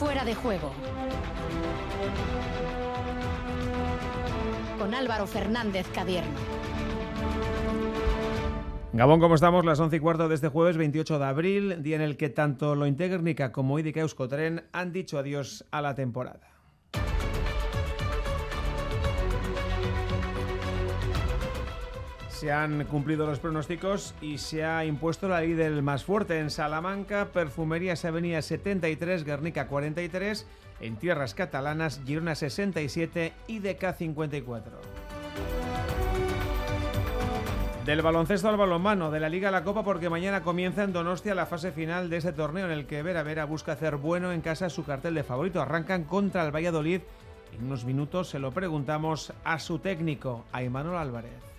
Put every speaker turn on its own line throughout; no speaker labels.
Fuera de juego. Con Álvaro Fernández Cadierno.
Gabón, ¿cómo estamos? Las 11 y cuarto de este jueves 28 de abril, día en el que tanto lo Integérnica como IDK Euskotren han dicho adiós a la temporada. Se han cumplido los pronósticos y se ha impuesto la ley del más fuerte en Salamanca, Perfumerías Avenida 73, Guernica 43, en tierras catalanas, Girona 67 y DK 54. Del baloncesto al balonmano, de la Liga a la Copa, porque mañana comienza en Donostia la fase final de ese torneo en el que Vera Vera busca hacer bueno en casa su cartel de favorito. Arrancan contra el Valladolid. En unos minutos se lo preguntamos a su técnico, a Imanol Álvarez.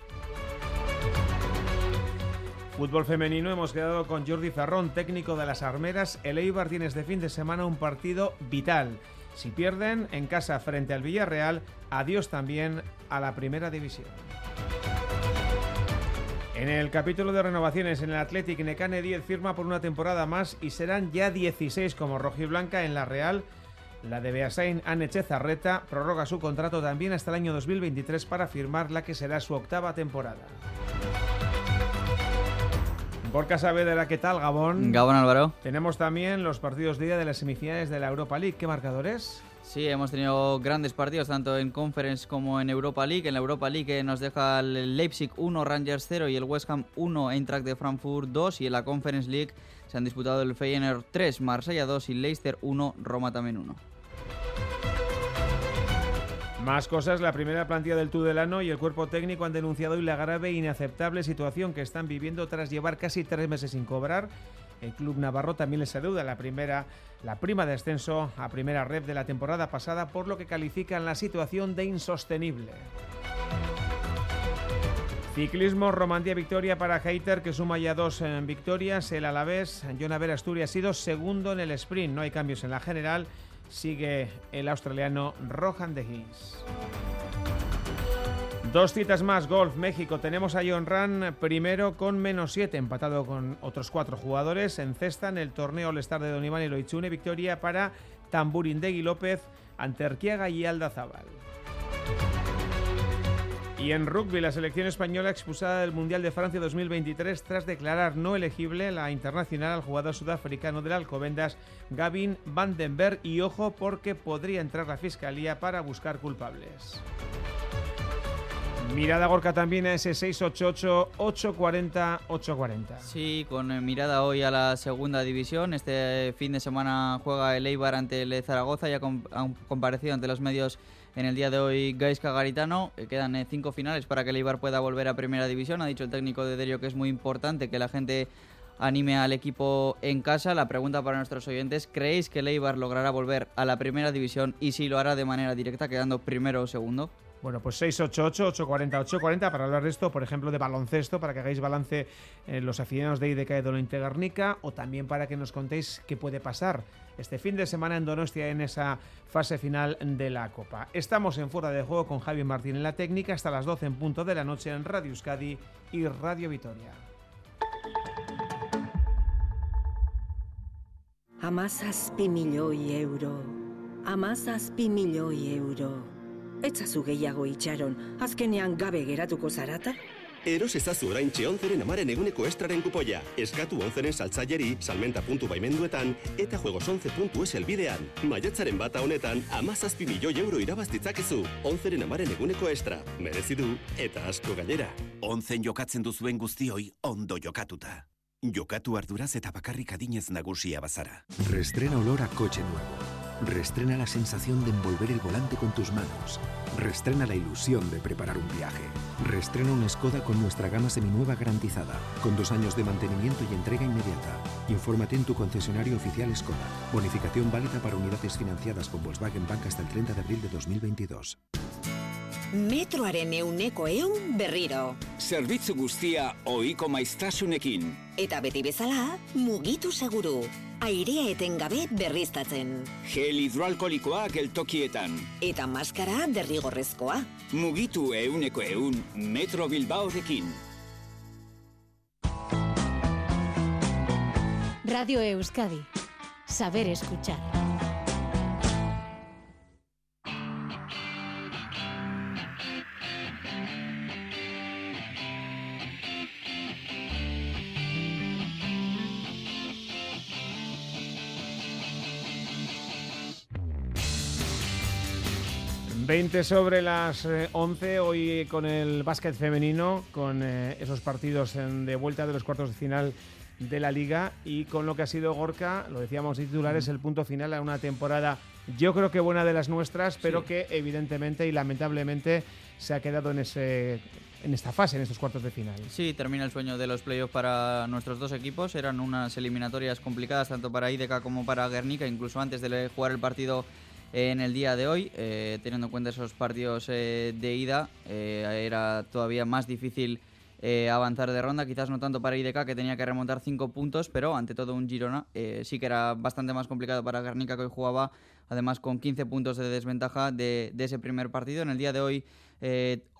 Fútbol femenino, hemos quedado con Jordi Ferrón, técnico de las Armeras. El Eibar tiene este fin de semana un partido vital. Si pierden en casa frente al Villarreal, adiós también a la primera división. En el capítulo de renovaciones en el Athletic, Necane 10 firma por una temporada más y serán ya 16 como rojiblanca en la Real. La de Beasain Anne Zarreta prorroga su contrato también hasta el año 2023 para firmar la que será su octava temporada. Gorka Saavedra, ¿qué tal, Gabón?
Gabón Álvaro.
Tenemos también los partidos día de las semifinales de la Europa League. ¿Qué marcadores?
Sí, hemos tenido grandes partidos tanto en Conference como en Europa League. En la Europa League nos deja el Leipzig 1, Rangers 0 y el West Ham 1, Eintracht de Frankfurt 2. Y en la Conference League se han disputado el Feyenoord 3, Marsella 2 y Leicester 1, Roma también 1.
Más cosas, la primera plantilla del Tudelano y el cuerpo técnico han denunciado hoy la grave e inaceptable situación que están viviendo tras llevar casi tres meses sin cobrar. El club navarro también les adeuda la primera, la prima de ascenso a primera red de la temporada pasada, por lo que califican la situación de insostenible. Ciclismo, Romandía victoria para Heiter, que suma ya dos en victorias. El Alavés, Jonaver Asturias, ha sido segundo en el sprint. No hay cambios en la general sigue el australiano Rohan de Hins. Dos citas más, golf, México. Tenemos a John Ran primero con menos 7, empatado con otros cuatro jugadores. En cesta, en el torneo All-Star de Don Iván y Loichune, victoria para Tamburindegui López, Anterquiaga y Alda Zabal. Y en rugby, la selección española expulsada del Mundial de Francia 2023 tras declarar no elegible la internacional al jugador sudafricano del Alcobendas, Gavin Vandenberg. Y ojo porque podría entrar la fiscalía para buscar culpables. Mirada Gorka también a ese 688-840-840.
Sí, con eh, mirada hoy a la segunda división. Este fin de semana juega el Eibar ante el Zaragoza. Ya han comparecido ante los medios en el día de hoy Gaisca Garitano. Eh, quedan eh, cinco finales para que el pueda volver a Primera División. Ha dicho el técnico de Derio que es muy importante que la gente anime al equipo en casa. La pregunta para nuestros oyentes, ¿creéis que el logrará volver a la Primera División y si lo hará de manera directa, quedando primero o segundo?
Bueno, pues 688-840-840 para hablar de esto, por ejemplo, de baloncesto, para que hagáis balance en los aficionados de IDK de Dolente Garnica, o también para que nos contéis qué puede pasar este fin de semana en Donostia en esa fase final de la Copa. Estamos en fuera de juego con Javi Martín en la técnica hasta las 12 en punto de la noche en Radio Euskadi y Radio Vitoria.
Amazazpi milioi euro. Amazazpi milioi euro. Etzazu gehiago itxaron, azkenean gabe geratuko zarata?
Eros ezazu orain onzeren amaren eguneko estraren kupoia. Eskatu onzeren saltzaileri, salmenta puntu baimenduetan, eta juegos 11.es elbidean. Maiatzaren bata honetan, amazazpi milioi euro irabaztitzakezu. Onzeren amaren eguneko estra. Merezi du, eta asko gainera.
Onzen jokatzen duzuen guztioi, ondo jokatuta. Jokatu arduraz eta bakarrik adinez nagusia bazara.
Restrena olor a coche nuevo. Restrena la sensación de envolver el volante con tus manos. Restrena la ilusión de preparar un viaje. Restrena una Skoda con nuestra gama seminueva garantizada, con dos años de mantenimiento y entrega inmediata. Infórmate en tu concesionario oficial Skoda. Bonificación válida para unidades financiadas con Volkswagen Bank hasta el 30 de abril de 2022.
Metroaren euneko eun berriro.
Zerbitzu guztia oiko maiztasunekin.
Eta beti bezala, mugitu seguru airea etengabe berriztatzen.
Gel hidroalkolikoa geltokietan.
Eta maskara derrigorrezkoa.
Mugitu euneko eun Metro Bilbaorekin.
Radio Euskadi. Saber escuchar.
20 sobre las 11, eh, hoy con el básquet femenino, con eh, esos partidos de vuelta de los cuartos de final de la liga y con lo que ha sido Gorka, lo decíamos titulares, el punto final a una temporada yo creo que buena de las nuestras, pero que evidentemente y lamentablemente se ha quedado en ese en esta fase, en estos cuartos de final.
Sí, termina el sueño de los playoffs para nuestros dos equipos. Eran unas eliminatorias complicadas tanto para IDK como para Guernica, incluso antes de jugar el partido en el día de hoy, eh, teniendo en cuenta esos partidos eh, de ida, eh, era todavía más difícil avanzar de ronda, quizás no tanto para IDK que tenía que remontar 5 puntos, pero ante todo un Girona sí que era bastante más complicado para Guernica que hoy jugaba además con 15 puntos de desventaja de, de ese primer partido. En el día de hoy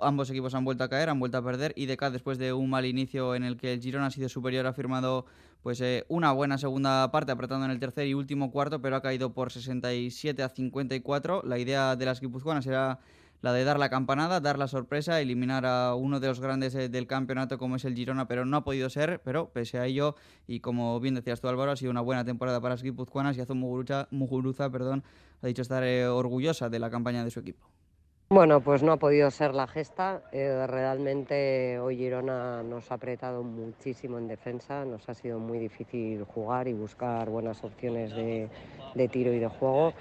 ambos equipos han vuelto a caer, han vuelto a perder. IDK después de un mal inicio en el que el Girona ha sido superior ha firmado pues eh, una buena segunda parte apretando en el tercer y último cuarto, pero ha caído por 67 a 54. La idea de las guipuzcoanas era la de dar la campanada, dar la sorpresa, eliminar a uno de los grandes eh, del campeonato como es el Girona, pero no ha podido ser, pero pese a ello, y como bien decías tú Álvaro, ha sido una buena temporada para las guipuzcoanas y Azul Muguruza, perdón, ha dicho estar eh, orgullosa de la campaña de su equipo.
Bueno, pues no ha podido ser la gesta. Eh, realmente hoy Girona nos ha apretado muchísimo en defensa, nos ha sido muy difícil jugar y buscar buenas opciones de, tiro y de juego.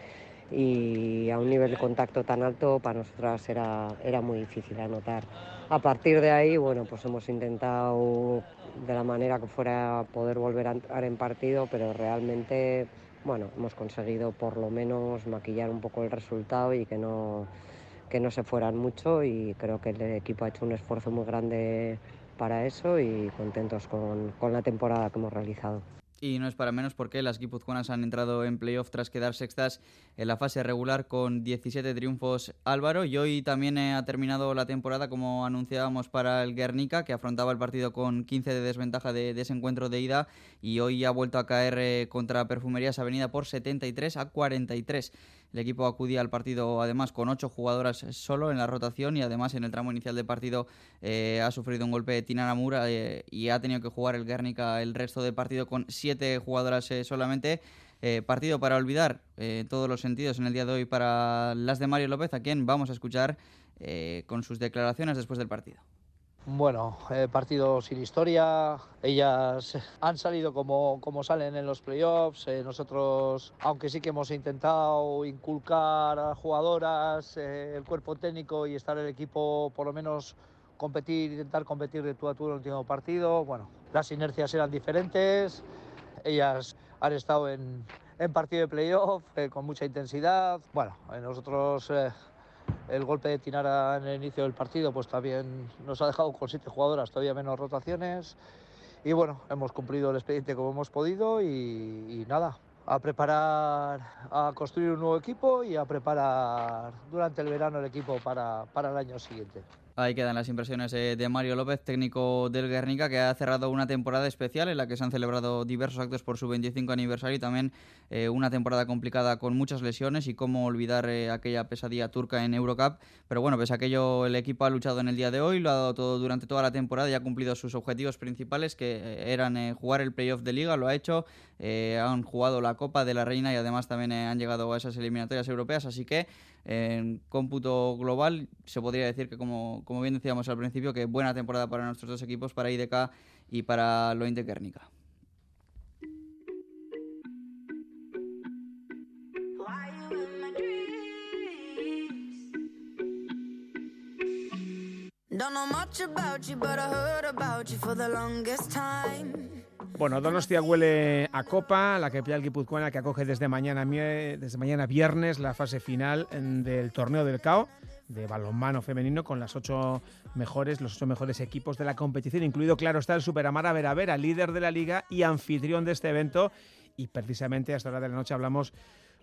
Y a un nivel de contacto tan alto para nosotras era, era muy difícil anotar. A partir de ahí, bueno, pues hemos intentado de la manera que fuera poder volver a entrar en partido, pero realmente, bueno, hemos conseguido por lo menos maquillar un poco el resultado y que no que no se fueran mucho y creo que el equipo ha hecho un esfuerzo muy grande para eso y contentos con, con la temporada que hemos realizado.
Y no es para menos porque las guipuzcoanas han entrado en playoff tras quedar sextas en la fase regular con 17 triunfos Álvaro. Y hoy también ha terminado la temporada, como anunciábamos, para el Guernica, que afrontaba el partido con 15 de desventaja de, encuentro de ida. Y hoy ha vuelto a caer eh, contra Perfumerías Avenida por 73 a 43. El equipo acudía al partido además con ocho jugadoras solo en la rotación y además en el tramo inicial del partido eh, ha sufrido un golpe de Tinanamura eh, y ha tenido que jugar el Guernica el resto del partido con siete jugadoras eh, solamente. partido para olvidar en todos los sentidos en el día de hoy para las de Mario López, a quien vamos a escuchar con sus declaraciones después del partido.
Bueno, eh, partido sin historia. Ellas han salido como, como salen en los playoffs. Eh, nosotros, aunque sí que hemos intentado inculcar a jugadoras, eh, el cuerpo técnico y estar el equipo, por lo menos competir, intentar competir de tú a tú en el último partido. Bueno, las inercias eran diferentes. Ellas han estado en, en partido de playoff con mucha intensidad. Bueno, nosotros el golpe de Tinara en el inicio del partido pues también nos ha dejado con siete jugadoras, todavía menos rotaciones. Y bueno, hemos cumplido el expediente como hemos podido y, y nada, a preparar, a construir un nuevo equipo y a preparar durante el verano el equipo para, para el año siguiente.
Ahí quedan las impresiones eh, de Mario López, técnico del Guernica, que ha cerrado una temporada especial en la que se han celebrado diversos actos por su 25 aniversario y también eh, una temporada complicada con muchas lesiones y cómo olvidar eh, aquella pesadilla turca en Eurocup. Pero bueno, pese a aquello, el equipo ha luchado en el día de hoy, lo ha dado todo durante toda la temporada y ha cumplido sus objetivos principales, que eran jugar el playoff de liga, lo ha hecho, han jugado la Copa de la Reina y además también han llegado a esas eliminatorias europeas, así que en cómputo global se podría decir que como, como bien decíamos al principio que buena temporada para nuestros dos equipos, para IDK y para lo Guernica.
Don't know much about you, but I heard about you for the longest time. Bueno, Donostia huele a Copa, la que el Guipuzcoana que acoge desde mañana, desde mañana viernes la fase final del torneo del CAO de balonmano femenino con las ocho mejores, los ocho mejores equipos de la competición, incluido, claro, está el Superamara Vera Vera, líder de la liga y anfitrión de este evento. Y precisamente a esta hora de la noche hablamos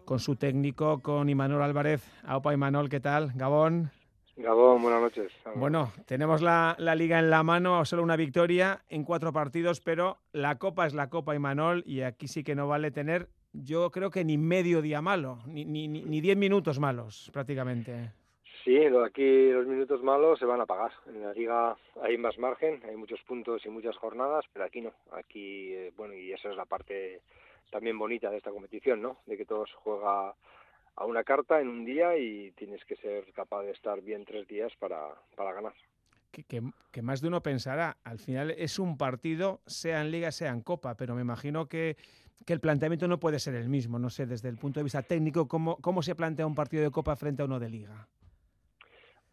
con su técnico, con Imanol Álvarez. Aupa Imanol, ¿qué tal? Gabón.
Gabón, buenas noches.
Bueno, tenemos la, liga en la mano, solo una victoria en cuatro partidos, pero la copa es la copa Imanol y aquí sí que no vale tener, yo creo que ni medio día malo, ni, ni, ni diez minutos malos prácticamente.
Sí, aquí los minutos malos se van a pagar. En la liga hay más margen, hay muchos puntos y muchas jornadas, pero aquí no. Aquí, eh, bueno, y esa es la parte también bonita de esta competición, ¿no? De que todo se juega a una carta en un día y tienes que ser capaz de estar bien tres días para, para ganar.
Que, que, más de uno pensará, al final es un partido, sea en liga, sea en copa, pero me imagino que, que, el planteamiento no puede ser el mismo, no sé, desde el punto de vista técnico, ¿cómo, cómo se plantea un partido de copa frente a uno de liga?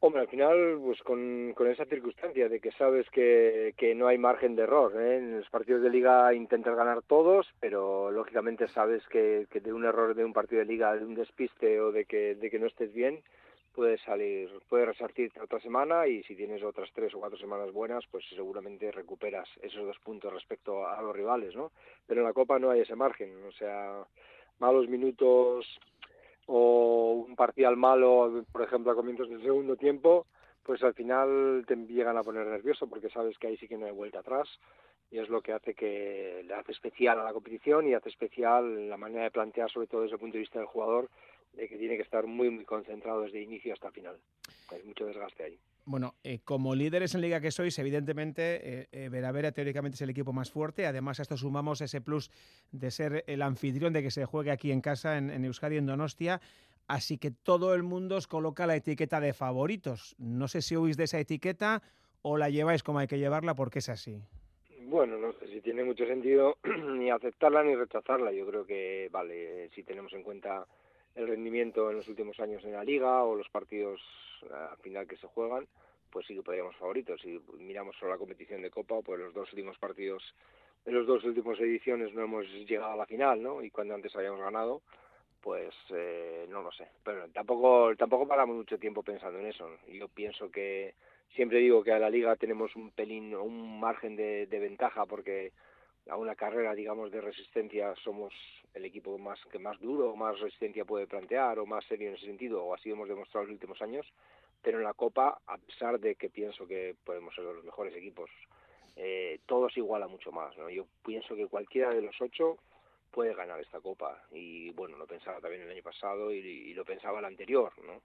Hombre, al final, pues con, esa circunstancia de que sabes que, que no hay margen de error. ¿eh? En los partidos de liga intentas ganar todos, pero lógicamente sabes que, que, de un error de un partido de liga, de un despiste o de que, de que no estés bien, puedes salir, puedes resartirte otra semana y si tienes otras tres o cuatro semanas buenas, pues seguramente recuperas esos dos puntos respecto a los rivales, ¿no? Pero en la Copa no hay ese margen, o sea, malos minutos o un parcial malo, por ejemplo, a comienzos del segundo tiempo, pues al final te llegan a poner nervioso porque sabes que ahí sí que no hay vuelta atrás y es lo que hace que le hace especial a la competición y hace especial la manera de plantear, sobre todo desde el punto de vista del jugador, de que tiene que estar muy, muy concentrado desde inicio hasta final. Hay mucho desgaste ahí.
Bueno, eh, como líderes en liga que sois, evidentemente eh, eh, Veravera teóricamente es el equipo más fuerte. Además, a esto sumamos ese plus de ser el anfitrión, de que se juegue aquí en casa, en, en Euskadi, en Donostia. Así que todo el mundo os coloca la etiqueta de favoritos. No sé si huís de esa etiqueta o la lleváis como hay que llevarla porque es así.
Bueno, no sé si tiene mucho sentido ni aceptarla ni rechazarla. Yo creo que, vale, si tenemos en cuenta el rendimiento en los últimos años en la liga o los partidos al final que se juegan, pues sí que podríamos favoritos. Si miramos solo la competición de Copa, pues los dos últimos partidos, en los dos últimos ediciones no hemos llegado a la final, ¿no? Y cuando antes habíamos ganado, pues eh, no lo sé. Pero tampoco, tampoco paramos mucho tiempo pensando en eso. Yo pienso que siempre digo que a la liga tenemos un pelín, un margen de ventaja porque a una carrera, digamos, de resistencia somos el equipo más que más duro, más resistencia puede plantear o más serio en ese sentido, o así hemos demostrado en los últimos años, pero en la Copa, a pesar de que pienso que podemos ser los mejores equipos, eh, todo se iguala mucho más, ¿no? Yo pienso que cualquiera de los ocho puede ganar esta Copa, y bueno, lo pensaba también el año pasado y, y lo pensaba el anterior, ¿no?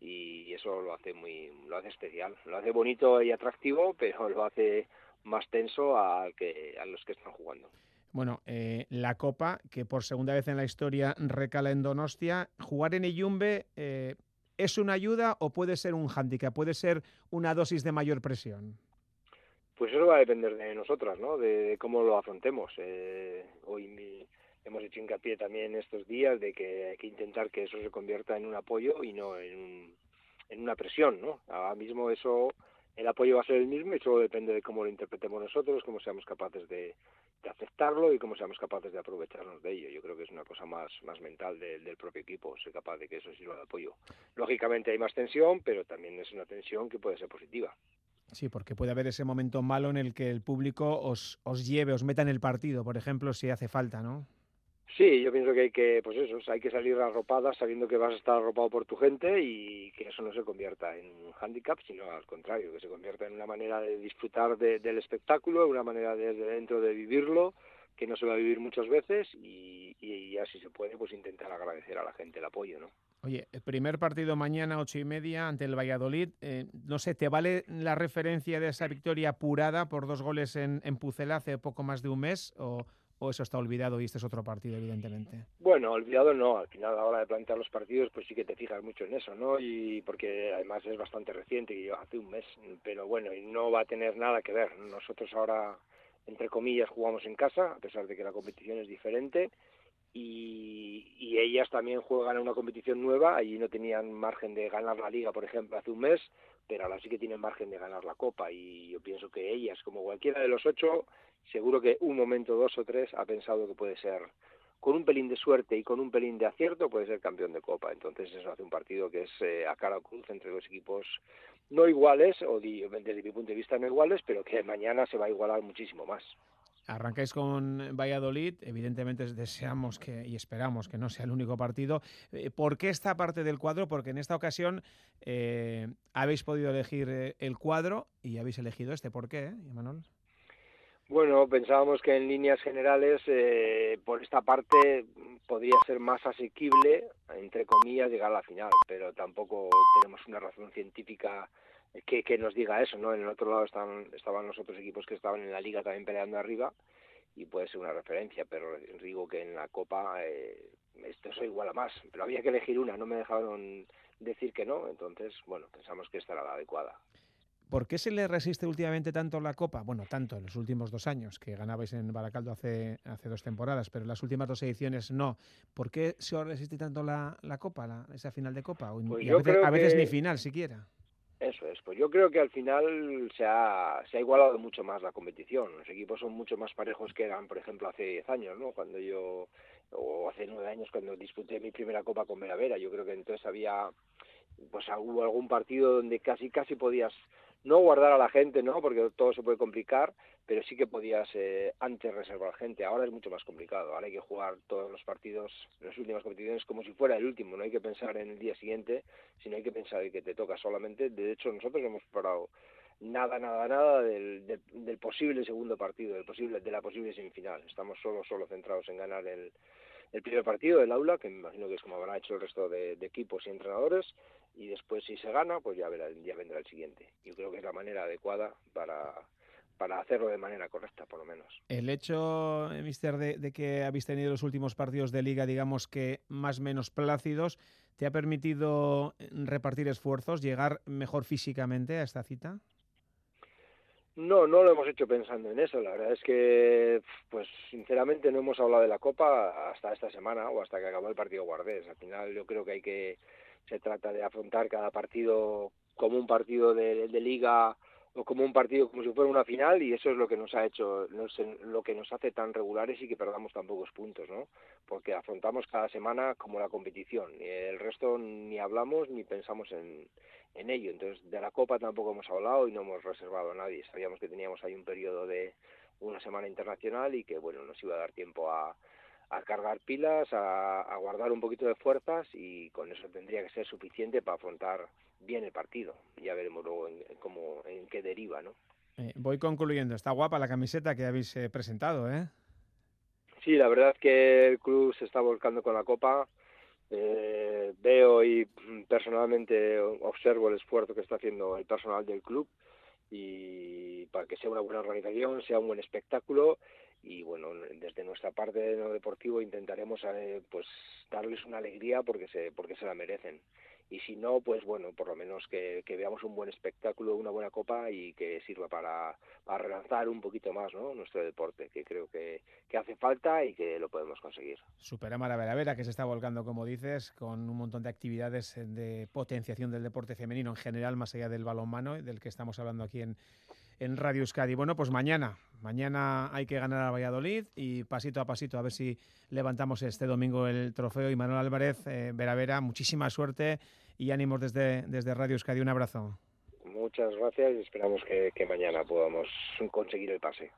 y eso lo hace muy lo hace especial lo hace bonito y atractivo pero lo hace más tenso a, que, a los que están jugando.
Bueno, eh, la Copa, que por segunda vez en la historia recala en Donostia, jugar en Iyumbe eh, ¿es una ayuda o puede ser un hándicap? ¿Puede ser una dosis de mayor presión?
Pues eso va a depender de nosotras, ¿no? De, de cómo lo afrontemos. Eh, hoy mi, hemos hecho hincapié también estos días de que hay que intentar que eso se convierta en un apoyo y no en, un, en una presión, ¿no? Ahora mismo eso el apoyo va a ser el mismo y solo depende de cómo lo interpretemos nosotros, cómo seamos capaces de, aceptarlo y cómo seamos capaces de aprovecharnos de ello. Yo creo que es una cosa más, más mental de, del propio equipo, ser capaz de que eso sirva de apoyo. Lógicamente hay más tensión, pero también es una tensión que puede ser positiva.
Sí, porque puede haber ese momento malo en el que el público os, os lleve, os meta en el partido, por ejemplo, si hace falta, ¿no?
Sí, yo pienso que hay que, pues eso, hay que salir arropada sabiendo que vas a estar arropado por tu gente y que eso no se convierta en un hándicap, sino al contrario, que se convierta en una manera de disfrutar de, del espectáculo, una manera desde dentro de vivirlo, que no se va a vivir muchas veces y, y ya si se puede, pues intentar agradecer a la gente el apoyo, ¿no?
Oye, el primer partido mañana, ocho y media, ante el Valladolid. Eh, no sé, ¿te vale la referencia de esa victoria apurada por dos goles en, en Pucela hace poco más de un mes? ¿O, o eso está olvidado y este es otro partido, evidentemente?
Bueno, olvidado no, al final a la hora de plantear los partidos pues sí que te fijas mucho en eso, ¿no? Y porque además es bastante reciente, y hace un mes, pero bueno, y no va a tener nada que ver. Nosotros ahora, entre comillas, jugamos en casa, a pesar de que la competición es diferente, y, y ellas también juegan en una competición nueva, allí no tenían margen de ganar la liga, por ejemplo, hace un mes, pero ahora sí que tienen margen de ganar la copa, y yo pienso que ellas, como cualquiera de los ocho, seguro que un momento, dos o tres, ha pensado que puede ser, con un pelín de suerte y con un pelín de acierto, puede ser campeón de Copa. Entonces eso hace un partido que es eh, a cara o cruz entre dos equipos no iguales, o desde mi punto de vista no iguales, pero que mañana se va a igualar muchísimo más.
Arrancáis con Valladolid, evidentemente deseamos que y esperamos que no sea el único partido. Eh, ¿Por qué esta parte del cuadro? Porque en esta ocasión eh, habéis podido elegir eh, el cuadro y habéis elegido este. ¿Por qué, eh, Manuel?
Bueno, pensábamos que en líneas generales eh, por esta parte podría ser más asequible, entre comillas, llegar a la final, pero tampoco tenemos una razón científica que, que nos diga eso, ¿no? En el otro lado estaban, estaban los otros equipos que estaban en la liga también peleando arriba y puede ser una referencia, pero digo que en la Copa eh, esto es igual a más, pero había que elegir una, no me dejaron decir que no, entonces, bueno, pensamos que esta era la adecuada.
¿Por qué se le resiste últimamente tanto la Copa? Bueno, tanto en los últimos dos años, que ganabais en Baracaldo hace, hace dos temporadas, pero en las últimas dos ediciones no. ¿Por qué se resiste tanto la, la Copa, esa final de Copa?
Pues
y a veces, a veces ni final siquiera.
Eso es, pues yo creo que al final se ha, se ha igualado mucho más la competición. Los equipos son mucho más parejos que eran, por ejemplo, hace 10 años, ¿no? Cuando yo, o hace 9 años cuando disputé mi primera Copa con Vera. Yo creo que entonces había, pues hubo algún partido donde casi, casi podías no guardar a la gente, ¿no? Porque todo se puede complicar, pero sí que podías eh, antes reservar gente. Ahora es mucho más complicado. Ahora hay que jugar todos los partidos, las últimas competiciones, como si fuera el último. No hay que pensar en el día siguiente, sino hay que pensar en que te toca solamente. De hecho, nosotros hemos preparado nada, nada, nada del, del, posible segundo partido, del posible, de la posible semifinal. Estamos solo, solo centrados en ganar el, el primer partido del aula, que me imagino que es como habrá hecho el resto de, equipos y entrenadores, y después si se gana, pues ya, verá, ya vendrá el siguiente. Yo creo que es la manera adecuada para, para hacerlo de manera correcta, por lo menos.
El hecho, eh, Mister, de, de, que habéis tenido los últimos partidos de liga, digamos que más o menos plácidos, ¿te ha permitido repartir esfuerzos, llegar mejor físicamente a esta cita?
No, no lo hemos hecho pensando en eso. La verdad es que, pues sinceramente no hemos hablado de la Copa hasta esta semana o hasta que acabó el partido Guardés. Al final yo creo que hay que, se trata de afrontar cada partido como un partido de, de liga o como un partido como si fuera una final y eso es lo que nos ha hecho, lo que nos hace tan regulares y que perdamos tan pocos puntos, ¿no? Porque afrontamos cada semana como la competición y el resto ni hablamos ni pensamos en, en ello. Entonces, de la Copa tampoco hemos hablado y no hemos reservado a nadie. Sabíamos que teníamos ahí un periodo de una semana internacional y que, bueno, nos iba a dar tiempo a, a cargar pilas, a, guardar un poquito de fuerzas y con eso tendría que ser suficiente para afrontar bien el partido. Ya veremos luego en, cómo, en qué deriva, ¿no?
Eh, voy concluyendo. Está guapa la camiseta que habéis eh, presentado, ¿eh?
Sí, la verdad es que el club se está volcando con la Copa eh, veo y mm, personalmente observo el esfuerzo que está haciendo el personal del club y para que sea una buena organización, sea un buen espectáculo y bueno, desde nuestra parte de lo deportivo intentaremos eh, pues darles una alegría porque se porque se la merecen y si no, pues bueno, por lo menos que, veamos un buen espectáculo, una buena copa y que sirva para, relanzar un poquito más nuestro deporte, que creo que, hace falta y que lo podemos conseguir.
Supera Vera Vera, que se está volcando, como dices, con un montón de actividades de potenciación del deporte femenino en general, más allá del balonmano, del que estamos hablando aquí en, en Radio Euskadi. Bueno, pues mañana, mañana hay que ganar a Valladolid y pasito a pasito a ver si levantamos este domingo el trofeo. Y Manuel Álvarez, eh, Vera Vera, muchísima suerte y ánimos desde, desde Radio Euskadi. Un abrazo.
Muchas gracias y esperamos que mañana podamos conseguir el pase.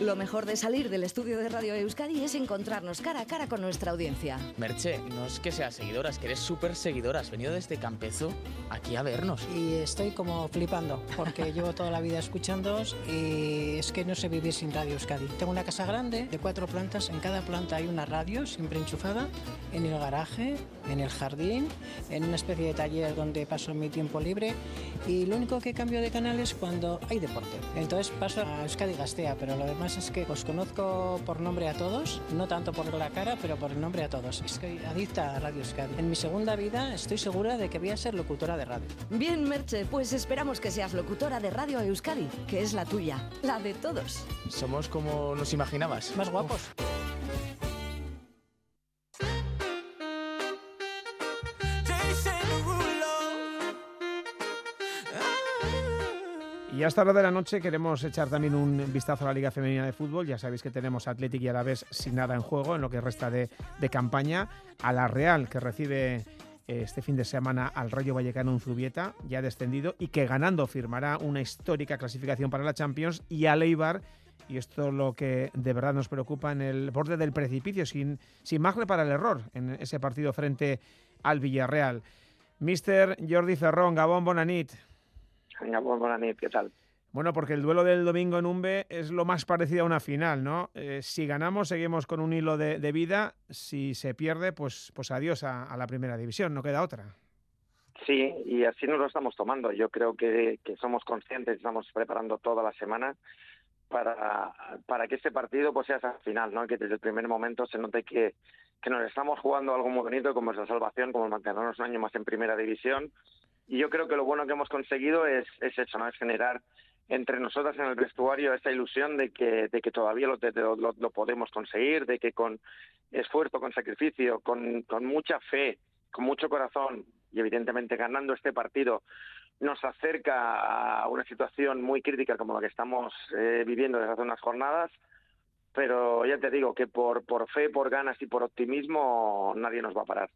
Lo mejor de salir del estudio de Radio Euskadi es encontrarnos cara a cara con nuestra audiencia.
Merche, no es que seas seguidora, es que eres súper seguidora. Has venido desde Campezo aquí a vernos.
Y estoy como flipando, porque llevo toda la vida escuchándoos y es que no sé vivir sin Radio Euskadi. Tengo una casa grande de cuatro plantas, en cada planta hay una radio siempre enchufada, en el garaje, en el jardín, en una especie de taller donde paso mi tiempo libre y lo único que cambio de canal es cuando hay deporte. Entonces paso a Euskadi Gastea, pero lo demás es que os conozco por nombre a todos, no tanto por la cara, pero por el nombre a todos. Estoy adicta a Radio Euskadi. En mi segunda vida estoy segura de que voy a ser locutora de radio.
Bien, Merche, pues esperamos que seas locutora de Radio Euskadi, que es la tuya, la de todos.
Somos como nos imaginabas.
Más guapos.
Y hasta la hora de la noche queremos echar también un vistazo a la Liga Femenina de Fútbol. Ya sabéis que tenemos Athletic y Alavés sin nada en juego en lo que resta de, campaña. A la Real, que recibe eh, este fin de semana al Rayo Vallecano en Zubieta, ya descendido, y que ganando firmará una histórica clasificación para la Champions. Y a Leibar, y esto es lo que de verdad nos preocupa, en el borde del precipicio, sin, sin margen para el error en ese partido frente al Villarreal. Mister Jordi Ferrón, Gabón Bonanit.
¿Qué tal?
Bueno, porque el duelo del domingo en Umbe es lo más parecido a una final, ¿no? Eh, si ganamos, seguimos con un hilo de, vida. Si se pierde, pues, pues adiós a, la primera división, no queda otra.
Sí, y así nos lo estamos tomando. Yo creo que, que somos conscientes, estamos preparando toda la semana para, para que este partido pues sea hasta el final, ¿no? Que desde el primer momento se note que, que nos estamos jugando algo muy bonito como es la salvación, como mantenernos un año más en primera división. Y yo creo que lo bueno que hemos conseguido es, es eso, ¿no? Es generar entre nosotras en el vestuario esta ilusión de que, de que todavía lo, lo, lo podemos conseguir, de que con esfuerzo, con sacrificio, con, con mucha fe, con mucho corazón y evidentemente ganando este partido nos acerca a una situación muy crítica como la que estamos eh, viviendo desde hace unas jornadas, pero ya te digo que por, por fe, por ganas y por optimismo nadie nos va a parar.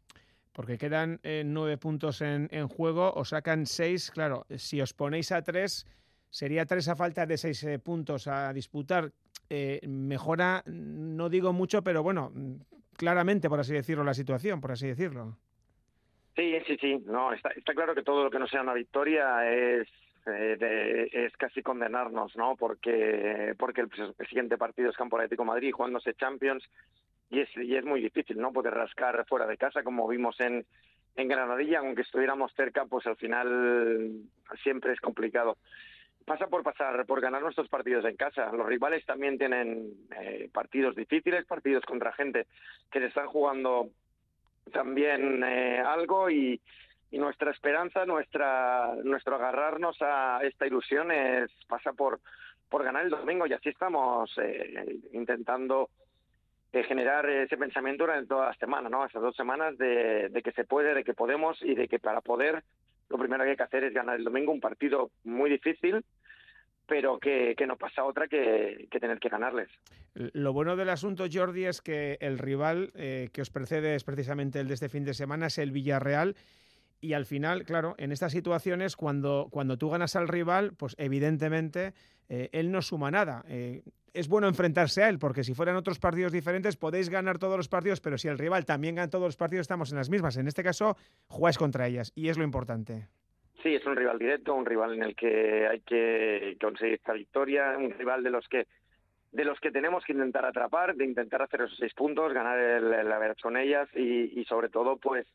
Porque quedan eh, nueve puntos en, juego, os sacan seis, claro, si os ponéis a tres, sería tres a falta de seis eh, puntos a disputar. Eh, mejora, no digo mucho, pero bueno, claramente, por así decirlo, la situación, por así decirlo.
Sí, sí, sí. No, está, claro que todo lo que no sea una victoria es eh, de, es casi condenarnos, ¿no? Porque porque el, el, siguiente partido es Campo Atlético Madrid jugándose Champions y es y es muy difícil, ¿no? Poder rascar fuera de casa como vimos en en Granadilla, aunque estuviéramos cerca, pues al final siempre es complicado. Pasa por pasar, por ganar nuestros partidos en casa. Los rivales también tienen eh, partidos difíciles, partidos contra gente que se están jugando también eh, algo y, y, nuestra esperanza, nuestra nuestro agarrarnos a esta ilusión es pasa por por ganar el domingo y así estamos eh, intentando generar ese pensamiento durante toda la semana, ¿no? Esas dos semanas de, de que se puede, de que podemos y de que para poder lo primero que hay que hacer es ganar el domingo un partido muy difícil pero que, que, no pasa otra que, que, tener que ganarles.
Lo bueno del asunto, Jordi, es que el rival eh, que os precede es precisamente el de este fin de semana, es el Villarreal. Y al final, claro, en estas situaciones, cuando, cuando tú ganas al rival, pues evidentemente eh, él no suma nada. Eh, es bueno enfrentarse a él, porque si fueran otros partidos diferentes, podéis ganar todos los partidos, pero si el rival también gana todos los partidos, estamos en las mismas. En este caso, jugáis contra ellas, y es lo importante.
Sí, es un rival directo, un rival en el que hay que conseguir esta victoria, un rival de los que de los que tenemos que intentar atrapar, de intentar hacer esos seis puntos, ganar el, el haber con ellas y, y, sobre todo, pues,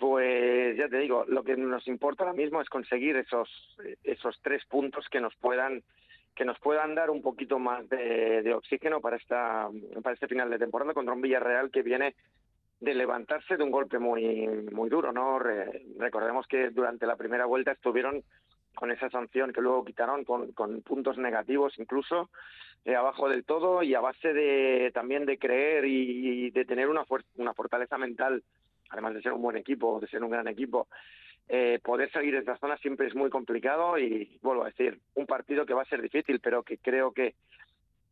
pues ya te digo, lo que nos importa ahora mismo es conseguir esos esos tres puntos que nos puedan que nos puedan dar un poquito más de, de oxígeno para esta para este final de temporada contra un Villarreal que viene de levantarse de un golpe muy muy duro, ¿no? Re, recordemos que durante la primera vuelta estuvieron con esa sanción que luego quitaron con, con puntos negativos incluso eh, abajo del todo y a base de también de creer y, de tener una una fortaleza mental, además de ser un buen equipo, de ser un gran equipo, eh, poder salir de esta zona siempre es muy complicado y vuelvo a decir, un partido que va a ser difícil, pero que creo que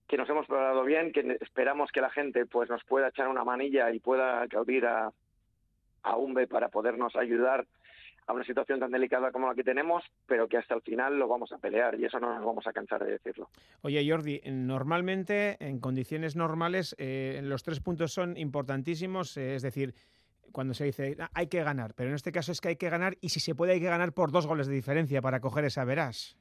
que nos hemos preparado bien, que esperamos que la gente pues nos pueda echar una manilla y pueda acudir a, a UMBE para podernos ayudar a una situación tan delicada como la que tenemos, pero que hasta el final lo vamos a pelear y eso no nos vamos a cansar de decirlo.
Oye, Jordi, normalmente, en condiciones normales, eh, los tres puntos son importantísimos, eh, es decir, cuando se dice ah, hay que ganar, pero en este caso es que hay que ganar y si se puede hay que ganar por dos goles de diferencia para coger esa verás.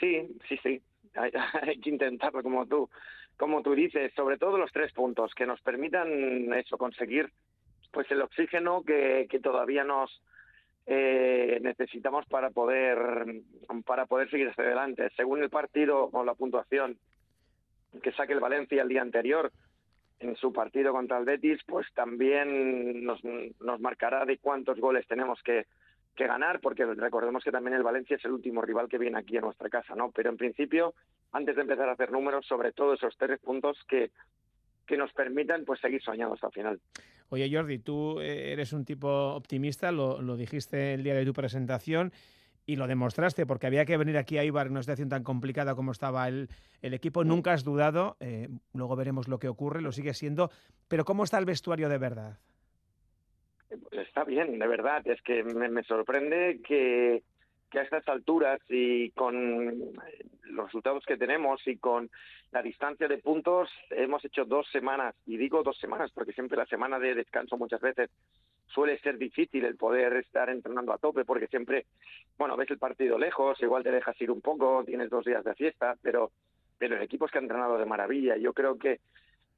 Sí, sí, sí hay, hay que intentarlo como tú, como tú dices, sobre todo los tres puntos que nos permitan eso, conseguir pues el oxígeno que, que todavía nos eh, necesitamos para poder para poder seguir hacia adelante. Según el partido o la puntuación que saque el Valencia el día anterior en su partido contra el Betis, pues también nos, nos marcará de cuántos goles tenemos que, que ganar, porque recordemos que también el Valencia es el último rival que viene aquí a nuestra casa, ¿no? Pero en principio, antes de empezar a hacer números, sobre todo esos tres puntos que, que nos permitan pues seguir soñando hasta el final.
Oye Jordi, tú eh, eres un tipo optimista, lo, lo dijiste el día de tu presentación y lo demostraste porque había que venir aquí a Ibar en una situación tan complicada como estaba el, el equipo. Nunca has dudado, eh, luego veremos lo que ocurre, lo sigue siendo. Pero ¿cómo está el vestuario de verdad?
está bien, de verdad. Es que me, me sorprende que, que a estas alturas y con los resultados que tenemos y con la distancia de puntos hemos hecho dos semanas, y digo dos semanas porque siempre la semana de descanso muchas veces suele ser difícil el poder estar entrenando a tope porque siempre, bueno, ves el partido lejos, igual te dejas ir un poco, tienes dos días de fiesta, pero, pero el equipo es que ha entrenado de maravilla. Yo creo que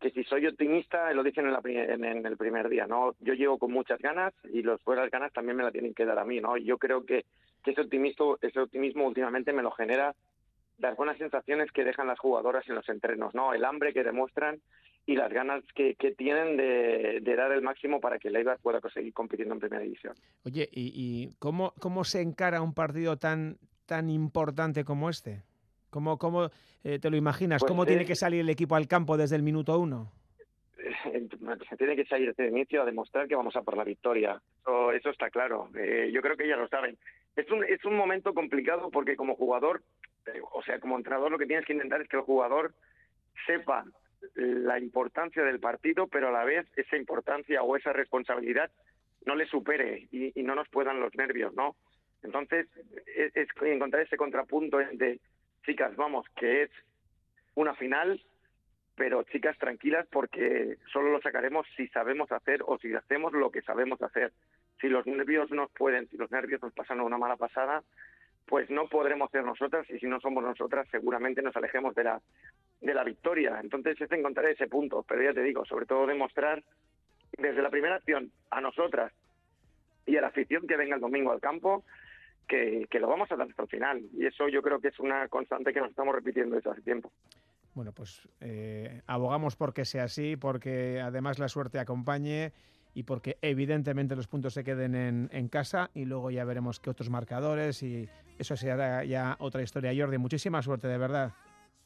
que si soy optimista, lo dicen en, la, en, el primer día, ¿no? Yo llego con muchas ganas y los buenas ganas también me la tienen que dar a mí, ¿no? Yo creo que, que ese, optimismo, ese optimismo últimamente me lo genera las buenas sensaciones que dejan las jugadoras en los entrenos, ¿no? El hambre que demuestran y las ganas que, que tienen de, de, dar el máximo para que el Eibar pueda seguir compitiendo en primera división.
Oye, ¿y, y cómo, cómo se encara un partido tan, tan importante como este? ¿Cómo, cómo eh, te lo imaginas?
Pues
¿Cómo
es-
tiene que salir el equipo al campo desde el minuto uno?
se tiene que salir desde el inicio a demostrar que vamos a por la victoria. Eso, eso está claro. Eh, yo creo que ya lo saben. Es un, es un momento complicado porque como jugador, eh, o sea, como entrenador, lo que tienes que intentar es que el jugador sepa la importancia del partido, pero a la vez esa importancia o esa responsabilidad no le supere y, no nos puedan los nervios, ¿no? Entonces, es, es encontrar ese contrapunto de, chicas, vamos, que es una final, pero chicas tranquilas porque solo lo sacaremos si sabemos hacer o si hacemos lo que sabemos hacer. Si los nervios nos pueden, si los nervios nos pasan una mala pasada, pues no podremos ser nosotras y si no somos nosotras seguramente nos alejemos de la de la victoria. Entonces es encontrar ese punto, pero ya te digo, sobre todo demostrar desde la primera acción a nosotras y a la afición que venga el domingo al campo que, que lo vamos a dar hasta el final. Y eso yo creo que es una constante que nos estamos repitiendo desde hace tiempo.
Bueno, pues eh, abogamos porque sea así, porque además la suerte acompañe y porque evidentemente los puntos se queden en, en casa y luego ya veremos qué otros marcadores y eso será ya otra historia. Jordi, muchísima suerte, de verdad.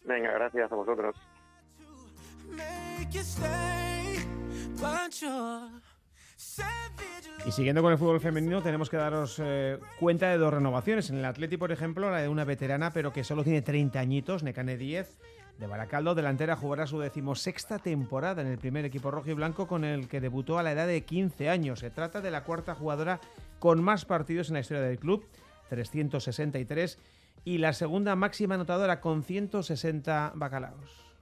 Venga, gracias a vosotros.
Y siguiendo con el fútbol femenino, tenemos que daros eh, cuenta de dos renovaciones. En el Atleti, por ejemplo, la de una veterana, pero que solo tiene 30 añitos, Necane 10, de Baracaldo, delantera, jugará su decimosexta temporada en el primer equipo rojo y blanco con el que debutó a la edad de 15 años. Se trata de la cuarta jugadora con más partidos en la historia del club, 363, y la segunda máxima anotadora con 160 bacalaos.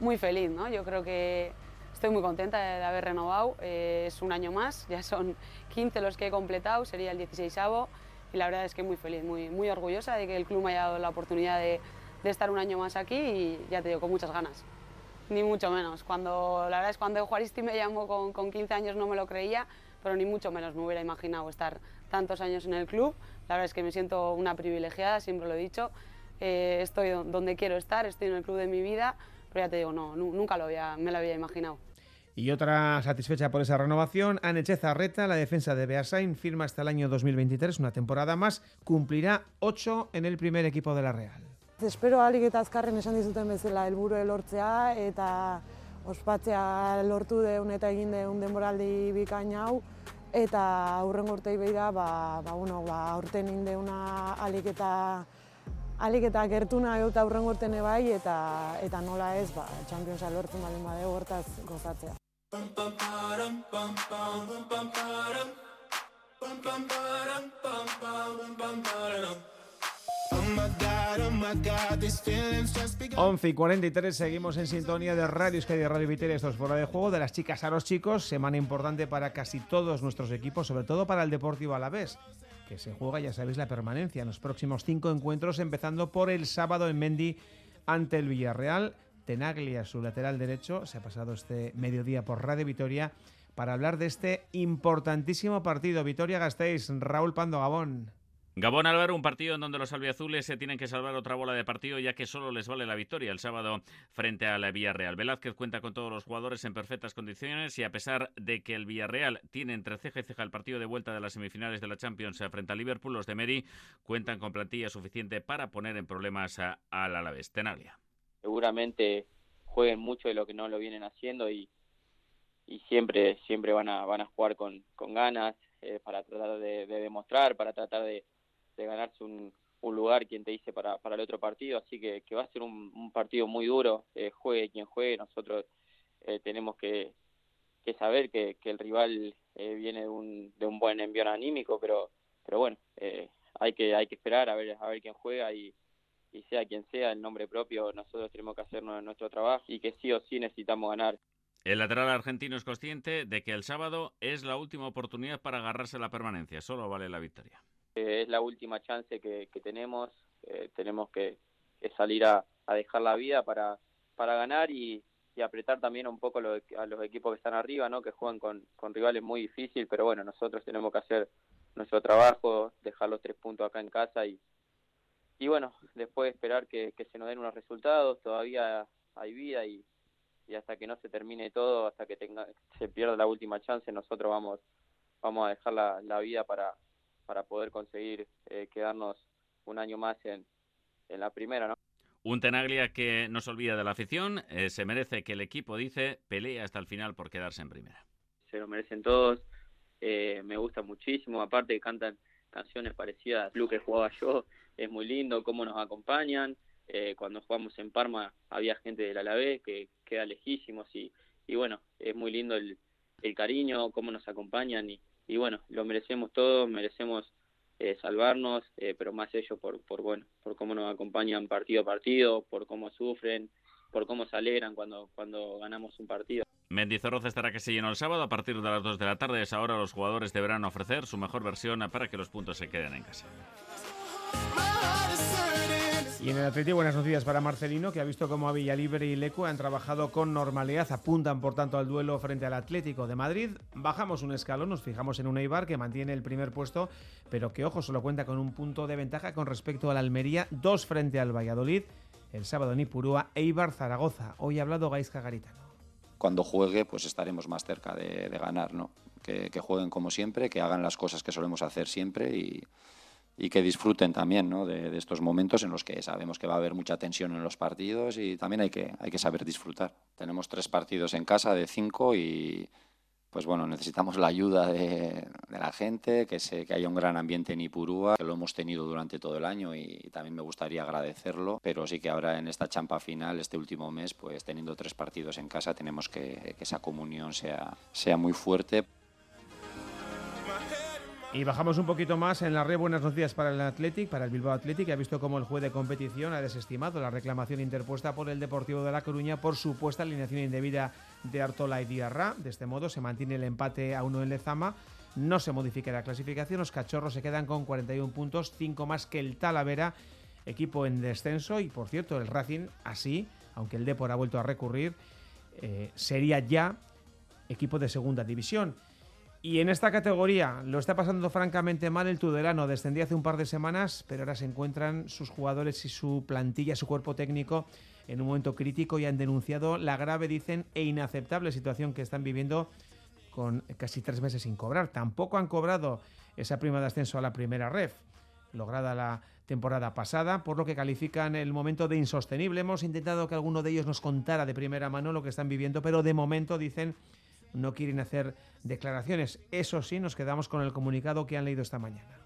muy feliz, ¿no? Yo creo que estoy muy contenta de, haber renovado. eh, es un año más, ya son 15 los que he completado, sería el 16avo y la verdad es que muy feliz, muy, muy orgullosa de que el club me haya dado la oportunidad de, de estar un año más aquí y ya te digo, con muchas ganas. Ni mucho menos. Cuando, la verdad es cuando Juaristi me llamó con, con 15 años no me lo creía, pero ni mucho menos me hubiera imaginado estar tantos años en el club. La verdad es que me siento una privilegiada, siempre lo he dicho. Eh, estoy do- donde quiero estar, estoy en el club de mi vida, pero ya te digo, no, nu- nunca lo había, me lo había imaginado.
Y otra satisfecha por esa renovación, Anne Zarreta, la defensa de Beasain, firma hasta el año 2023, una temporada más, cumplirá 8 en el primer equipo de la Real.
Espero alik eta azkarren esan dizuten bezala helburu lortzea eta ospatzea lortu deun eta egin deun denboraldi bikain hau eta aurren urtei beira ba, ba, bueno, ba, aurten indeuna alik eta alik eta gertu nahi eta aurren urten bai eta, eta nola ez ba, Championsa lortzen baldin badeu hortaz gozatzea.
11 y 43, seguimos en sintonía de Radio Euskadi y Radio Vitoria. Esto es Fuera de Juego, de las chicas a los chicos. Semana importante para casi todos nuestros equipos, sobre todo para el Deportivo Alavés, que se juega, ya sabéis, la permanencia en los próximos cinco encuentros, empezando por el sábado en Mendy ante el Villarreal. Tenaglia, su lateral derecho, se ha pasado este mediodía por Radio Vitoria para hablar de este importantísimo partido. Vitoria Gasteiz, Raúl Pando Gabón.
Gabón Álvaro, un partido en donde los albiazules se tienen que salvar otra bola de partido ya que solo les vale la victoria el sábado frente a la Villarreal. Velázquez cuenta con todos los jugadores en perfectas condiciones y a pesar de que el Villarreal tiene entre ceja y ceja el partido de vuelta de las semifinales de la Champions frente a Liverpool, los de Meri cuentan con plantilla suficiente para poner en problemas a- al Alavés. Tenaglia.
seguramente jueguen mucho de lo que no lo vienen haciendo y, siempre siempre van a van a jugar con, con ganas eh, para tratar de demostrar para tratar de, de ganarse un, un lugar quien te dice para, para el otro partido así que, que va a ser un, un partido muy duro eh, juegue quien juegue nosotros eh, tenemos que, que saber que, que el rival eh, viene de un, de un buen envío anímico pero pero bueno eh, hay que hay que esperar a ver a ver quién juega y y sea quien sea el nombre propio, nosotros tenemos que hacer nu- nuestro trabajo y que sí o sí necesitamos ganar.
El lateral argentino es consciente de que el sábado es la última oportunidad para agarrarse la permanencia. Solo vale la victoria.
Eh, es la última chance que, que tenemos, eh, tenemos que, que salir a, a dejar la vida para, para ganar y, y apretar también un poco lo- a los equipos que están arriba, ¿no? que juegan con, con rivales muy difíciles, pero bueno, nosotros tenemos que hacer nuestro trabajo, dejar los tres puntos acá en casa y, y bueno, después esperar que, que se nos den unos resultados, todavía hay vida y, y hasta que no se termine todo, hasta que tenga, se pierda la última chance, nosotros vamos, vamos a dejar la, la vida para, para poder conseguir eh, quedarnos un año más en, en la primera, ¿no?
Un Tenaglia que no se olvida de la afición, eh, se merece que el equipo, dice, pelee hasta el final por quedarse en primera.
Se lo merecen todos, eh, me gusta muchísimo, aparte que cantan canciones parecidas al club que jugaba yo, es muy lindo cómo nos acompañan, eh, cuando jugamos en Parma había gente del Alavés que queda lejísimos y, y bueno, es muy lindo el, el cariño, cómo nos acompañan y, y bueno, lo merecemos todos, merecemos eh, salvarnos, eh, pero más ellos por, por, bueno, por cómo nos acompañan partido a partido, por cómo sufren, por cómo se alegran cuando, cuando ganamos un partido.
Mendizorroza estará que se llenó el sábado a partir de las 2 de la tarde. Es ahora los jugadores deberán ofrecer su mejor versión para que los puntos se queden en casa.
Y en el Atleti, buenas noticias para Marcelino, que ha visto cómo a Villalibre y Lecu han trabajado con normalidad, apuntan por tanto al duelo frente al Atlético de Madrid. Bajamos un escalón, nos fijamos en un Eibar que mantiene el primer puesto, pero que ojo, solo cuenta con un punto de ventaja con respecto al Almería, dos frente al Valladolid. El sábado en Ipurúa, Eibar Zaragoza. Hoy ha hablado Gaisca Garitano.
Cuando juegue, pues estaremos más cerca de, de ganar, ¿no? Que, que jueguen como siempre, que hagan las cosas que solemos hacer siempre y y que disfruten también ¿no? de, de, estos momentos en los que sabemos que va a haber mucha tensión en los partidos y también hay que, hay que saber disfrutar. Tenemos tres partidos en casa de cinco y pues bueno, necesitamos la ayuda de, de la gente, que, se, que haya un gran ambiente en Ipurúa, que lo hemos tenido durante todo el año y, y también me gustaría agradecerlo, pero sí que ahora en esta champa final, este último mes, pues teniendo tres partidos en casa, tenemos que, que esa comunión sea, sea muy fuerte.
Y bajamos un poquito más en la red. Buenas noticias para el Athletic, para el Bilbao Athletic, ha visto cómo el juez de competición ha desestimado la reclamación interpuesta por el Deportivo de La Coruña por supuesta alineación indebida de Artola y Diarra. De este modo se mantiene el empate a uno en Lezama. No se modifica la clasificación. Los cachorros se quedan con 41 puntos, 5 más que el Talavera, equipo en descenso. Y por cierto, el Racing, así, aunque el Depor ha vuelto a recurrir, eh, sería ya equipo de segunda división. Y en esta categoría lo está pasando francamente mal el Tudelano. Descendía hace un par de semanas, pero ahora se encuentran sus jugadores y su plantilla, su cuerpo técnico en un momento crítico y han denunciado la grave, dicen, e inaceptable situación que están viviendo con casi tres meses sin cobrar. Tampoco han cobrado esa prima de ascenso a la primera ref, lograda la temporada pasada, por lo que califican el momento de insostenible. Hemos intentado que alguno de ellos nos contara de primera mano lo que están viviendo, pero de momento dicen no quieren hacer declaraciones. Eso sí, nos quedamos con el comunicado que han leído esta mañana.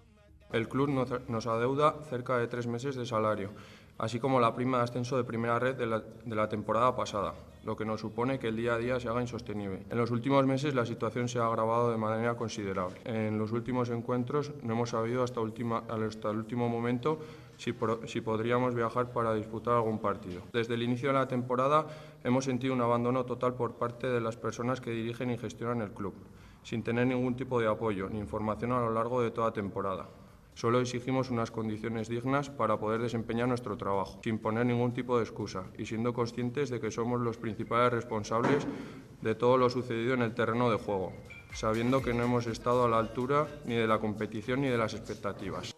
El club nos adeuda cerca de tres meses de salario, así como la prima de ascenso de primera red de la, de la, temporada pasada, lo que nos supone que el día a día se haga insostenible. En los últimos meses la situación se ha agravado de manera considerable. En los últimos encuentros no hemos sabido hasta, última, hasta el último momento si, si podríamos viajar para disputar algún partido. Desde el inicio de la temporada hemos sentido un abandono total por parte de las personas que dirigen y gestionan el club, sin tener ningún tipo de apoyo ni información a lo largo de toda temporada. Solo exigimos unas condiciones dignas para poder desempeñar nuestro trabajo, sin poner ningún tipo de excusa y siendo conscientes de que somos los principales responsables de todo lo sucedido en el terreno de juego, sabiendo que no hemos estado a la altura ni de la competición ni de las expectativas.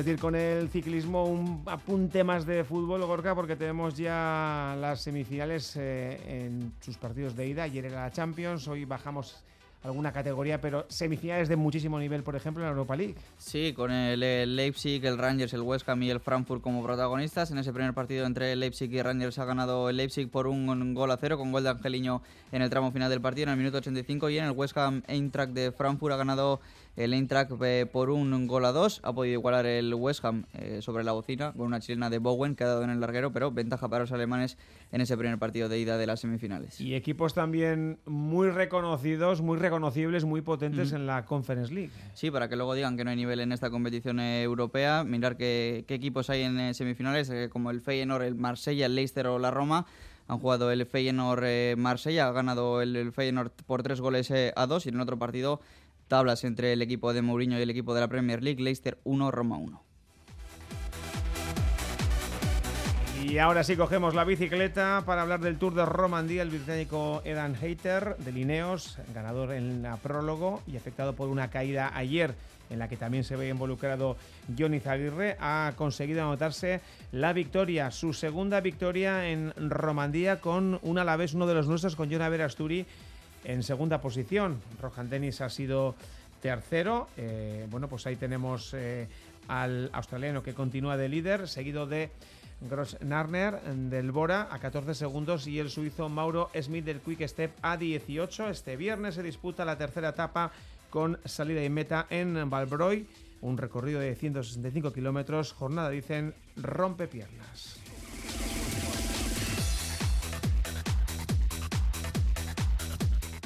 Con el ciclismo, un apunte más de fútbol, Gorka, porque tenemos ya las semifinales eh, en sus partidos de ida. Ayer era la Champions, hoy bajamos alguna categoría, pero semifinales de muchísimo nivel, por ejemplo, en la Europa League.
Sí, con el, Leipzig, el Rangers, el West Ham y el Frankfurt como protagonistas. En ese primer partido entre Leipzig y Rangers ha ganado el Leipzig por un gol a cero, con gol de Angeliño en el tramo final del partido, en el minuto 85. Y en el West Ham Eintracht de Frankfurt ha ganado el Eintracht eh, por un gol a dos. Ha podido igualar el West Ham eh, sobre la bocina con una chilena de Bowen que ha dado en el larguero, pero ventaja para los alemanes en ese primer partido de ida de las semifinales.
Y equipos también muy reconocidos, muy reconocibles, muy potentes mm. en la Conference League.
Sí, para que luego digan que no hay nivel en esta competición europea, mirar qué, qué, equipos hay en eh, semifinales, eh, como el Feyenoord, el Marsella, el Leicester o la Roma. Han jugado el Feyenoord Marsella, ha ganado el, el Feyenoord por tres goles a dos y en el otro partido tablas entre el equipo de Mourinho y el equipo de la Premier League, Leicester 1, Roma 1.
Y ahora sí cogemos la bicicleta para hablar del Tour de Romandía, el británico Edan Hayter de Lineos, ganador en la prólogo y afectado por una caída ayer en la que también se ve involucrado Johnny Zaguirre, ha conseguido anotarse la victoria, su segunda victoria en Romandía con un Alavés, uno de los nuestros, con John Verasturi en segunda posición. Rohan Dennis ha sido tercero. Eh, bueno, pues ahí tenemos eh, al australiano que continúa de líder, seguido de Gross Narner del Bora a 14 segundos y el suizo Mauro Smith del Quick Step a 18. Este viernes se disputa la tercera etapa con salida y meta en Valbroy. Un recorrido de 165 kilómetros. Jornada, dicen, rompe piernas.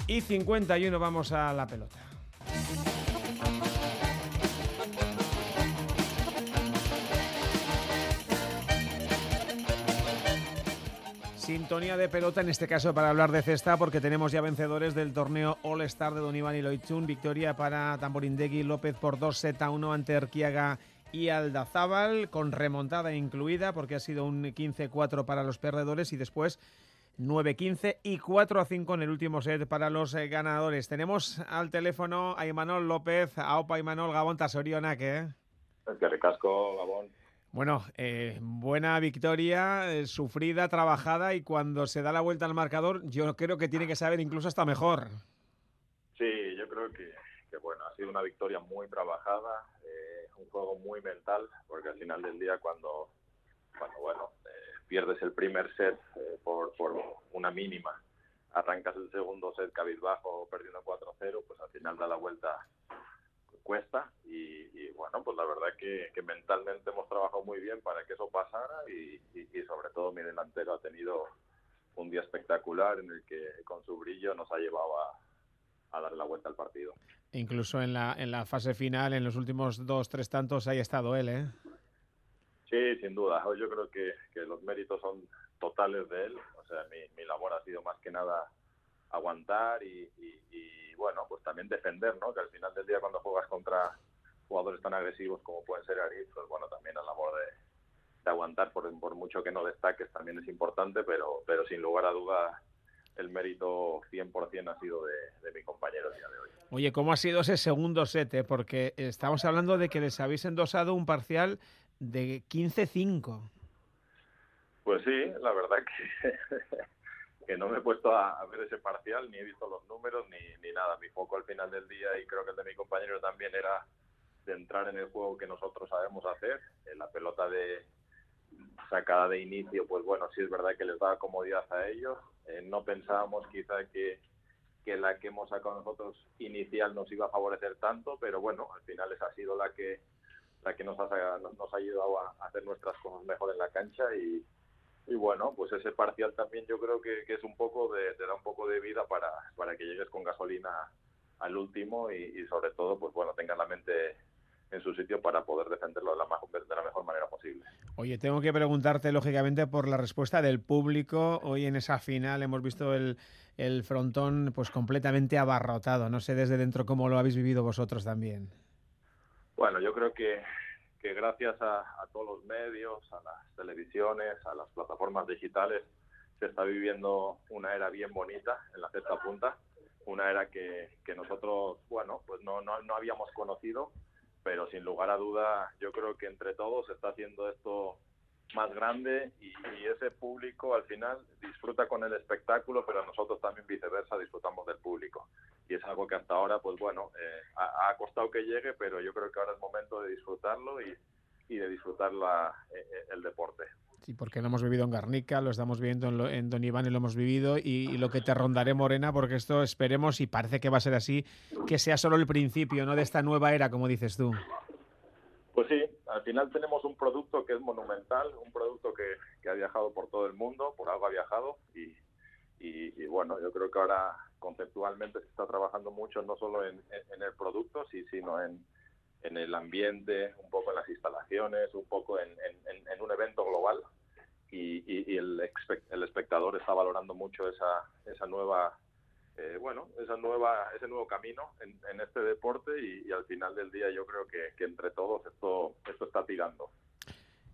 Y 51 vamos a la pelota. Sintonía de pelota, en este caso para hablar de cesta, porque tenemos ya vencedores del torneo All-Star de Don Iván y Loitzun. Victoria para Tamborindegui López por 2 z 1 ante Erquiaga y Aldazábal, con remontada incluida, porque ha sido un 15-4 para los perdedores y después 9-15 y 4-5 en el último set para los eh, ganadores. Tenemos al teléfono a Imanol López, a Opa Imanol Gabón Tasoriona, ¿qué?
Que recasco, Gabón.
Bueno, eh, buena victoria, eh, sufrida, trabajada y cuando se da la vuelta al marcador, yo creo que tiene que saber incluso hasta mejor.
Sí, yo creo que, bueno, ha sido una victoria muy trabajada, eh, un juego muy mental, porque al final del día cuando, cuando bueno, pierdes el primer set por, por una mínima, arrancas el segundo set cabizbajo perdiendo 4-0, pues al final da la vuelta cuesta y, bueno, pues la verdad que, que, mentalmente hemos trabajado muy bien para que eso pasara y, sobre todo mi delantero ha tenido un día espectacular en el que con su brillo nos ha llevado a, a la vuelta al partido.
Incluso en la, en la fase final, en los últimos dos, tres tantos, ha estado él, ¿eh?
Sí, sin duda. Yo creo que, los méritos son totales de él. O sea, mi, labor ha sido más que nada aguantar y, bueno, pues también defender, ¿no? Que al final del día cuando juegas contra jugadores tan agresivos como pueden ser Ariz, pues bueno, también la labor de, aguantar por, por, mucho que no destaques también es importante, pero, pero sin lugar a duda el mérito 100% ha sido de, mi compañero el día de hoy.
Oye, ¿cómo ha sido ese segundo set? Eh? Porque estamos hablando de que les habéis endosado un parcial de 15-5.
Pues sí, la verdad que que no me he puesto a, ver ese parcial, ni he visto los números, ni, ni nada. Mi foco al final del día, y creo que el de mi compañero también, era de entrar en el juego que nosotros sabemos hacer. En la pelota de sacada de inicio, pues bueno, sí es verdad que les daba comodidad a ellos. Eh, no pensábamos quizá que, que la que hemos sacado nosotros inicial nos iba a favorecer tanto, pero bueno, al final esa ha sido la que la que nos ha, nos ha ayudado a hacer nuestras cosas mejor en la cancha y, y bueno, pues ese parcial también yo creo que, es un poco de, te da un poco de vida para, para que llegues con gasolina al último y, sobre todo, pues bueno, tengas la mente en su sitio para poder defenderlo de la, de la mejor manera posible.
Oye, tengo que preguntarte lógicamente por la respuesta del público. Hoy en esa final hemos visto el, el frontón pues completamente abarrotado. No sé desde dentro cómo lo habéis vivido vosotros también.
Bueno, yo creo que que gracias a, todos los medios, a las televisiones, a las plataformas digitales, se está viviendo una era bien bonita en la cesta punta, una era que, nosotros, bueno, pues no, no, no, habíamos conocido, pero sin lugar a duda yo creo que entre todos se está haciendo esto más grande y, ese público al final disfruta con el espectáculo, pero nosotros también viceversa disfrutamos del público. Y es algo que hasta ahora, pues bueno, eh, ha, costado que llegue, pero yo creo que ahora es momento de disfrutarlo y, de disfrutar la, eh, eh, el deporte.
Sí, porque lo hemos vivido en Garnica, lo estamos viviendo en, en Don Iván y lo hemos vivido y, lo que te rondaré, Morena, porque esto esperemos y parece que va a ser así, que sea solo el principio, ¿no? De esta nueva era, como dices tú.
Pues sí, final tenemos un producto que es monumental, un producto que, ha viajado por todo el mundo, por algo ha viajado y, y, bueno, yo creo que ahora conceptualmente se está trabajando mucho no solo en, el producto, sino en, en, el ambiente, un poco en las instalaciones, un poco en, un evento global. Y, el, el, espectador está valorando mucho esa, esa nueva eh, bueno, esa nueva, ese nuevo camino en, en este deporte y, y, al final del día yo creo que, que entre todos esto, esto está tirando.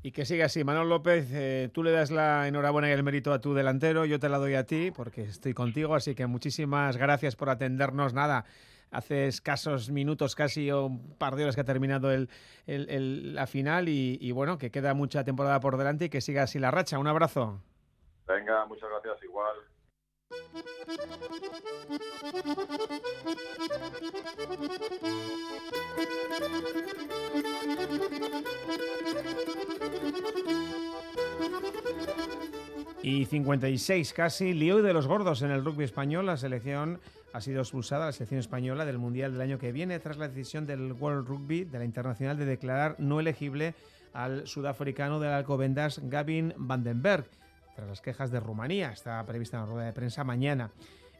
Y que siga así. Manuel López, eh, tú le das la enhorabuena y el mérito a tu delantero, yo te la doy a ti porque estoy contigo, así que muchísimas gracias por atendernos. Nada, hace escasos minutos, casi o un par de horas que ha terminado el, el, el, la final y, y, bueno, que queda mucha temporada por delante y que siga así la racha. Un abrazo.
Venga, muchas gracias igual.
Y 56 casi, lío de los gordos en el rugby español. La selección ha sido expulsada, la selección española del Mundial del año que viene, tras la decisión del World Rugby, de la Internacional, de declarar no elegible al sudafricano del Alcobendas Gavin Vandenberg, tras las quejas de Rumanía. Está prevista en la rueda de prensa mañana.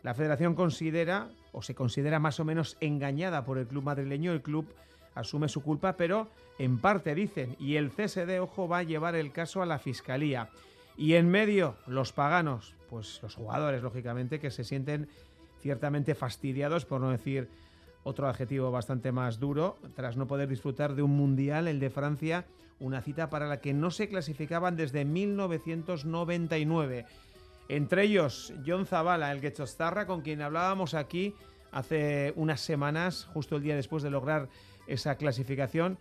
La federación considera, o se considera más o menos engañada por el club madrileño. El club asume su culpa, pero en parte dicen, y el CSD, ojo, va a llevar el caso a la fiscalía. Y en medio, los paganos, pues los jugadores, lógicamente, que se sienten ciertamente fastidiados, por no decir otro adjetivo bastante más duro, tras no poder disfrutar de un mundial, el de Francia, una cita para la que no se clasificaban desde 1999. Entre ellos, John Zavala, el Guechostarra, con quien hablábamos aquí hace unas semanas, justo el día después de lograr esa clasificación,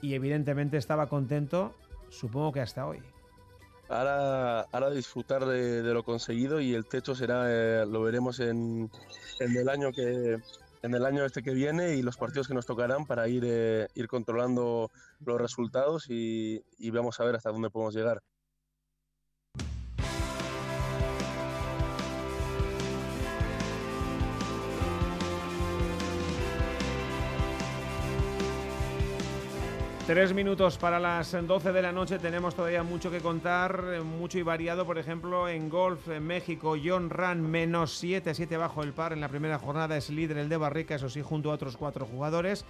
y evidentemente estaba contento, supongo que hasta hoy.
Ahora, ahora disfrutar de, lo conseguido y el techo será, eh, lo veremos en, el año que en el año este que viene y los partidos que nos tocarán para ir, eh, ir controlando los resultados y, y vamos a ver hasta dónde podemos llegar.
Tres minutos para las 12 de la noche. Tenemos todavía mucho que contar, mucho y variado. Por ejemplo, en golf en México, John Ran menos 7, 7 bajo el par en la primera jornada. Es líder el de Barrica, eso sí, junto a otros cuatro jugadores.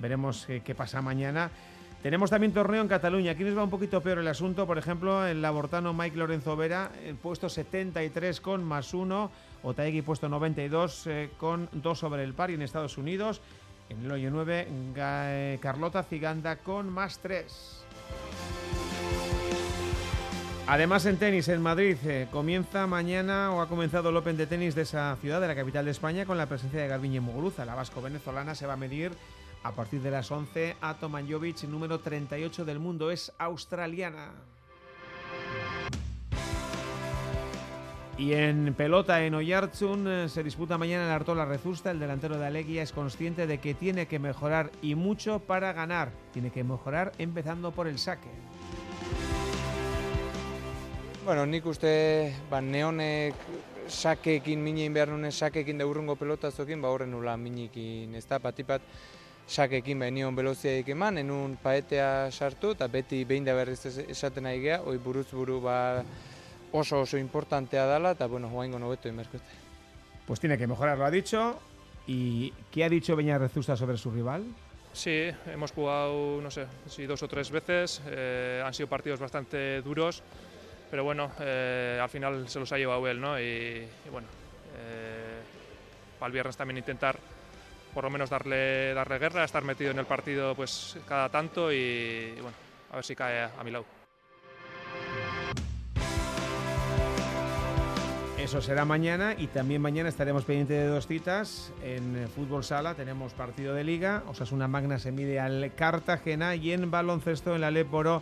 Veremos qué, qué pasa mañana. Tenemos también torneo en Cataluña. Aquí nos va un poquito peor el asunto. Por ejemplo, el labortano Mike Lorenzo Vera, el puesto 73 con más 1. Otaegui puesto 92 eh, con 2 sobre el par. Y en Estados Unidos, en el hoyo 9, Carlota Ciganda con más 3. Además en tenis en Madrid eh, comienza mañana o ha comenzado el Open de tenis de esa ciudad, de la capital de España, con la presencia de Garbiñe Muguruza. La vasco-venezolana se va a medir a partir de las 11 a Tomanjovic, número 38 del mundo. Es australiana. Y en pelota en Oyarzun eh, se disputa mañana el Artola Rezusta. El delantero de Aleguía es consciente de que tiene que mejorar y mucho para ganar. Tiene que mejorar empezando por el saque.
Bueno, nik uste ba, neonek sakeekin mine behar nuen sakeekin da urrungo pelotazokin, ba horren nula minekin, ez da, batipat sakeekin ba nion beloziaik eman, enun paetea sartu, eta beti behin da berriz esaten nahi geha, oi buruz buru ba, oso oso importantea dala, eta bueno, joaingo nobeto inberkote.
Pues tiene que mejorar, lo ha dicho. ¿Y qué ha dicho Beña Rezusta sobre su rival?
Sí, hemos jugado, no sé, sí, dos o tres veces. Eh, han sido partidos bastante duros, pero bueno, eh, al final se los ha llevado él, ¿no? Y, y bueno, eh, para el viernes también intentar por lo menos darle, darle guerra, estar metido en el partido pues cada tanto y, y bueno, a ver si cae a, a mi lado.
Eso será mañana y también mañana estaremos pendientes de dos citas. En fútbol sala tenemos partido de liga, Osasuna Magna se mide al Cartagena y en baloncesto en la Leporo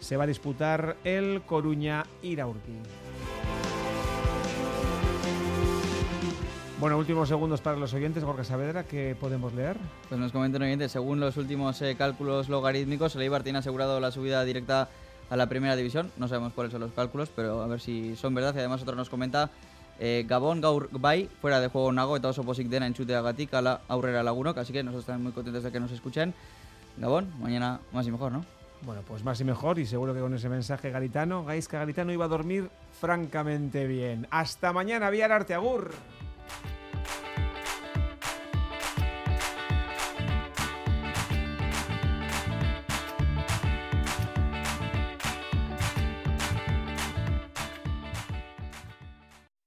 se va a disputar el Coruña Iraurki. Bueno, últimos segundos para los oyentes. Jorge Saavedra, ¿qué podemos leer?
Pues nos comentan oyentes, según los últimos eh, cálculos logarítmicos, el Eibar tiene asegurado la subida directa a la primera división. No sabemos cuáles son los cálculos, pero a ver si son verdad. Y además otro nos comenta eh, Gabón gaur bai, fuera de juego nago eta oso pozik dena entzuteagatik ala aurrera lagunok, así que nosotros estamos muy contentos de que nos escuchen. Gabón, mañana más y mejor, ¿no?
Bueno, pues más y mejor y seguro que con ese mensaje garitano, Gaisca Garitano iba a dormir francamente bien. Hasta mañana, Vía Arte Agur.